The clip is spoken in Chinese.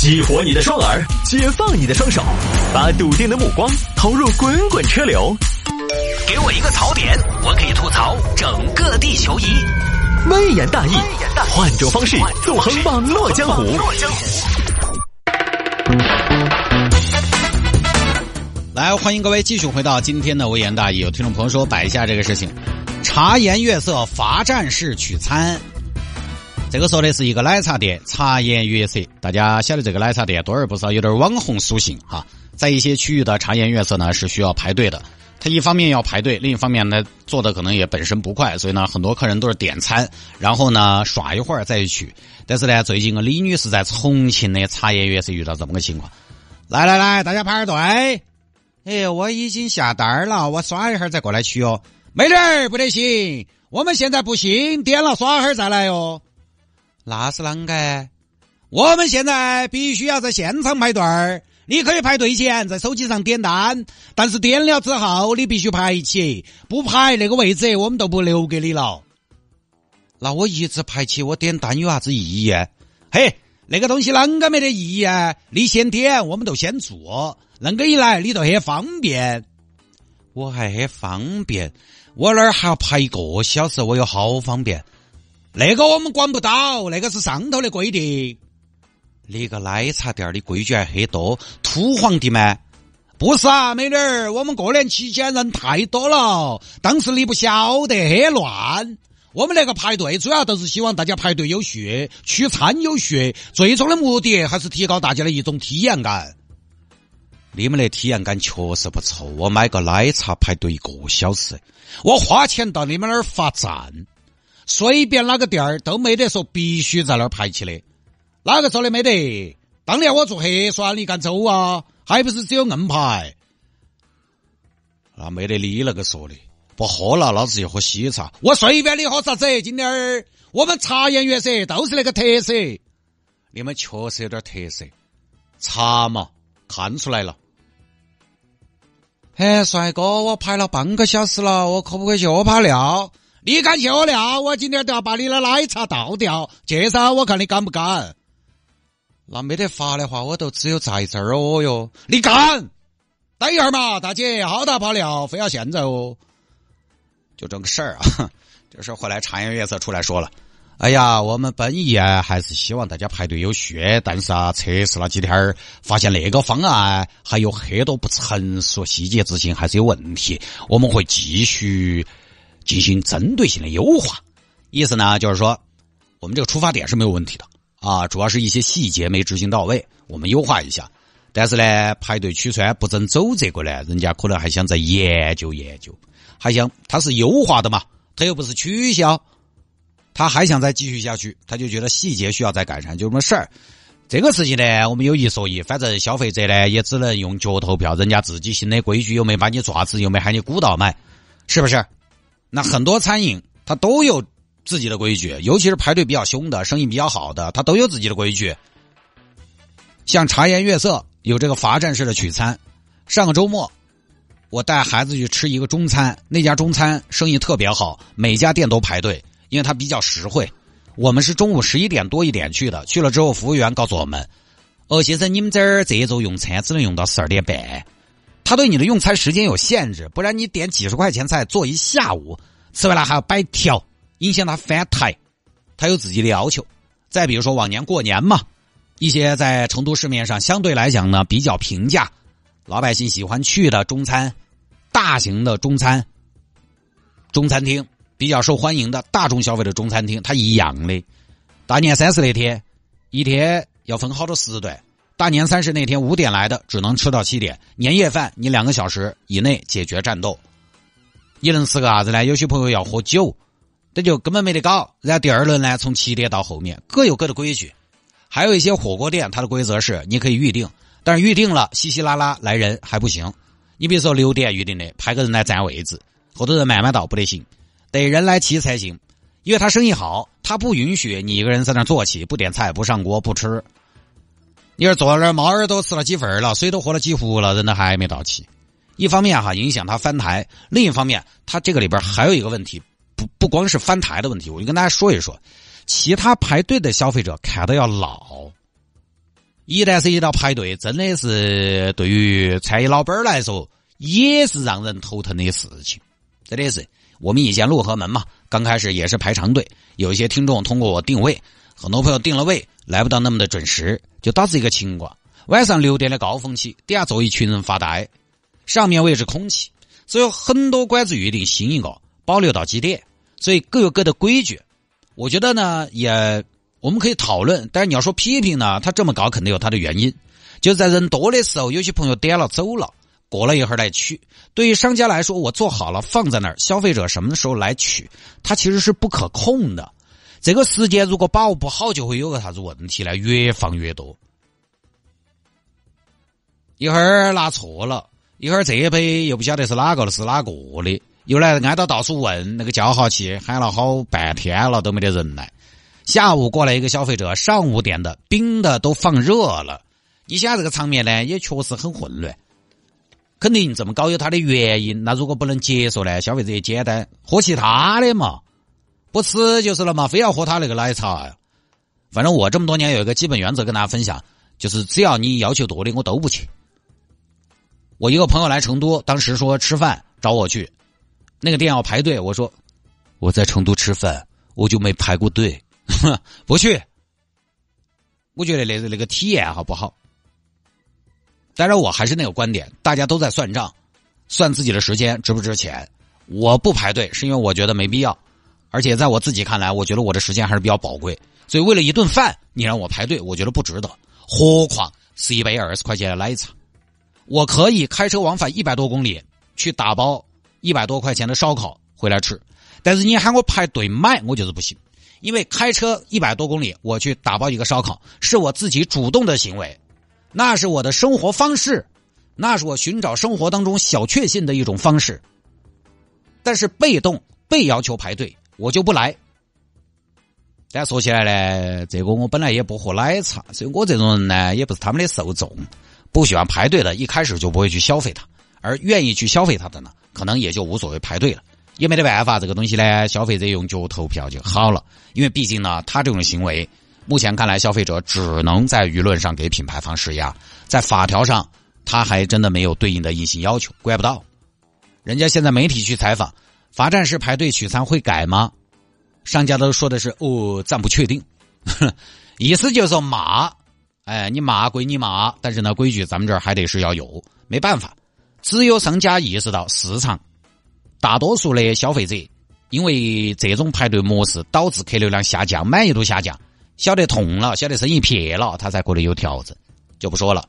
激活你的双耳，解放你的双手，把笃定的目光投入滚滚车流。给我一个槽点，我可以吐槽整个地球仪。微言大义，换种方式纵横网络江湖。来，欢迎各位继续回到今天的微言大义。有听众朋友说摆一下这个事情，茶颜悦色罚站式取餐。这个说的是一个奶茶店，茶颜悦色。大家晓得这个奶茶店多而不少，有点网红属性哈。在一些区域的茶颜悦色呢是需要排队的，它一方面要排队，另一方面呢做的可能也本身不快，所以呢很多客人都是点餐，然后呢耍一会儿再去取。但是呢，最近个李女士在重庆的茶颜悦色遇到这么个情况，来来来，大家排下队。哎，我已经下单了，我耍一会儿再过来取哦。妹妹儿不得行，我们现在不行，点了刷会儿再来哟。那是啷个？我们现在必须要在现场排队儿。你可以排队前在手机上点单，但是点了之后你必须排起，不排那个位置我们都不留给你了。那我一直排起，我点单有啥子意义？嘿，那个东西啷个没得意义啊？你先点，我们就先做，恁个一来你就很方便。我还很方便，我那儿还要排一个小时，我有好方便。那个我们管不到，那个是上头的规定。你个奶茶店的规矩还很多，土皇帝吗？不是啊，美女儿，我们过年期间人太多了，当时你不晓得，很乱。我们那个排队主要都是希望大家排队有序，取餐有序，最终的目的还是提高大家的一种体验感。你们的体验感确实不错，我买个奶茶排队一个小时，我花钱到你们那儿罚站。随便哪个店儿都没得说必须在那儿排起的，哪个说的没得？当年我做核酸，你敢走啊？还不是只有硬排？那没得你那个说的，不喝了，老子就喝喜茶。我随便你喝啥子，今天儿我们茶颜悦色都是那个特色。你们确实有点特色，茶嘛，看出来了。哎，帅哥，我排了半个小时了，我可不可以去屙泡尿？你敢去我尿？我今天都要把你的奶茶倒掉！介绍，我看你敢不敢？那没得法的话，我都只有在这儿哦哟！你敢？等一会儿嘛，大姐，好大泡尿，非要现在哦！就这个事儿啊，这事后来茶颜悦色出来说了：“哎呀，我们本意啊，还是希望大家排队有序，但是啊，测试了几天儿，发现那个方案还有很多不成熟，细节执行还是有问题，我们会继续。”进行针对性的优化，意思呢就是说，我们这个出发点是没有问题的啊，主要是一些细节没执行到位，我们优化一下。但是呢，排队取餐不准走这个呢，人家可能还想再研究研究，还想他是优化的嘛，他又不是取消，他还想再继续下去，他就觉得细节需要再改善，就这么事儿。这个事情呢，我们有一说一，反正消费者呢也只能用脚投票，人家自己新的规矩又没把你抓子，又没喊你鼓捣买，是不是？那很多餐饮它都有自己的规矩，尤其是排队比较凶的、生意比较好的，它都有自己的规矩。像茶颜悦色有这个罚站式的取餐。上个周末，我带孩子去吃一个中餐，那家中餐生意特别好，每家店都排队，因为它比较实惠。我们是中午十一点多一点去的，去了之后，服务员告诉我们：“哦，先生，你们这儿这一周用餐只能用到十二点半。”他对你的用餐时间有限制，不然你点几十块钱菜做一下午，吃完了。还要摆条，影响他翻台，他有自己的要求。再比如说往年过年嘛，一些在成都市面上相对来讲呢比较平价，老百姓喜欢去的中餐，大型的中餐，中餐厅比较受欢迎的大众消费的中餐厅，它一样的。大年三十那天，一天要分好多时段。大年三十那天五点来的，只能吃到七点。年夜饭你两个小时以内解决战斗。一轮四个啥子呢？有些朋友要喝酒，这就根本没得搞。然后第二轮呢，从七点到后面各有各的规矩。还有一些火锅店，它的规则是你可以预定，但是预定了稀稀拉拉来人还不行。你比如说六点预定的，派个人来占位置，后头人慢慢到不得行，得人来齐才行。因为他生意好，他不允许你一个人在那坐起不点菜不上锅不吃。你说坐在那，猫耳朵吃了几份了，水都喝了几壶了，人都还没到齐。一方面哈影响他翻台，另一方面他这个里边还有一个问题，不不光是翻台的问题，我就跟大家说一说，其他排队的消费者看到要老，一旦涉及到排队，真的是对于餐饮老板来说，也是让人头疼的事情。真的是，我们以前陆河门嘛，刚开始也是排长队，有一些听众通过我定位，很多朋友定了位来不到那么的准时，就导致一个情况：晚上六点的高峰期，底下坐一群人发呆，上面位置空气，所以很多馆子预定新一个，保留到几点，所以各有各的规矩。我觉得呢，也。我们可以讨论，但是你要说批评呢，他这么搞肯定有他的原因。就在人多的时候，有些朋友点了走了，过了一会儿来取。对于商家来说，我做好了放在那儿，消费者什么时候来取，它其实是不可控的。这个时间如果把握不好，就会有个啥子问题呢？越放越多，一会儿拿错了，一会儿这一杯又不晓得是哪个的，是哪个的，又来挨到到处问那个叫号器，喊了好半天了都没得人来。下午过来一个消费者，上午点的冰的都放热了。你想这个场面呢，也确实很混乱。肯定这么搞有它的原因。那如果不能接受呢，消费者也简单喝其他的嘛，不吃就是了嘛，非要喝他那个奶茶。反正我这么多年有一个基本原则跟大家分享，就是只要你要求多的，我都不去。我一个朋友来成都，当时说吃饭找我去，那个店要排队，我说我在成都吃饭，我就没排过队。哼，不去。我觉得那那个体验好不好。当然，我还是那个观点，大家都在算账，算自己的时间值不值钱。我不排队是因为我觉得没必要，而且在我自己看来，我觉得我的时间还是比较宝贵。所以为了一顿饭，你让我排队，我觉得不值得。何况是一杯二十块钱的奶茶，我可以开车往返一百多公里去打包一百多块钱的烧烤回来吃，但是你喊我排队买，我就是不行。因为开车一百多公里，我去打包一个烧烤，是我自己主动的行为，那是我的生活方式，那是我寻找生活当中小确幸的一种方式。但是被动被要求排队，我就不来。但说起来呢，这个我本来也不喝奶茶，所以我这种人呢，也不是他们的受众，不喜欢排队的，一开始就不会去消费它，而愿意去消费它的呢，可能也就无所谓排队了。也没得办法，这个东西呢，消费者用脚投票就好了。因为毕竟呢，他这种行为，目前看来，消费者只能在舆论上给品牌方施压，在法条上，他还真的没有对应的硬性要求，怪不到。人家现在媒体去采访，罚站式排队取餐会改吗？商家都说的是哦，暂不确定，意思就是说骂，哎，你骂归你骂，但是呢，规矩咱们这儿还得是要有，没办法，只有商家意识到市场。大多数的消费者因为这种排队模式导致客流量下降、满意度下降，晓得痛了，晓得生意撇了，他才可能有调整，就不说了。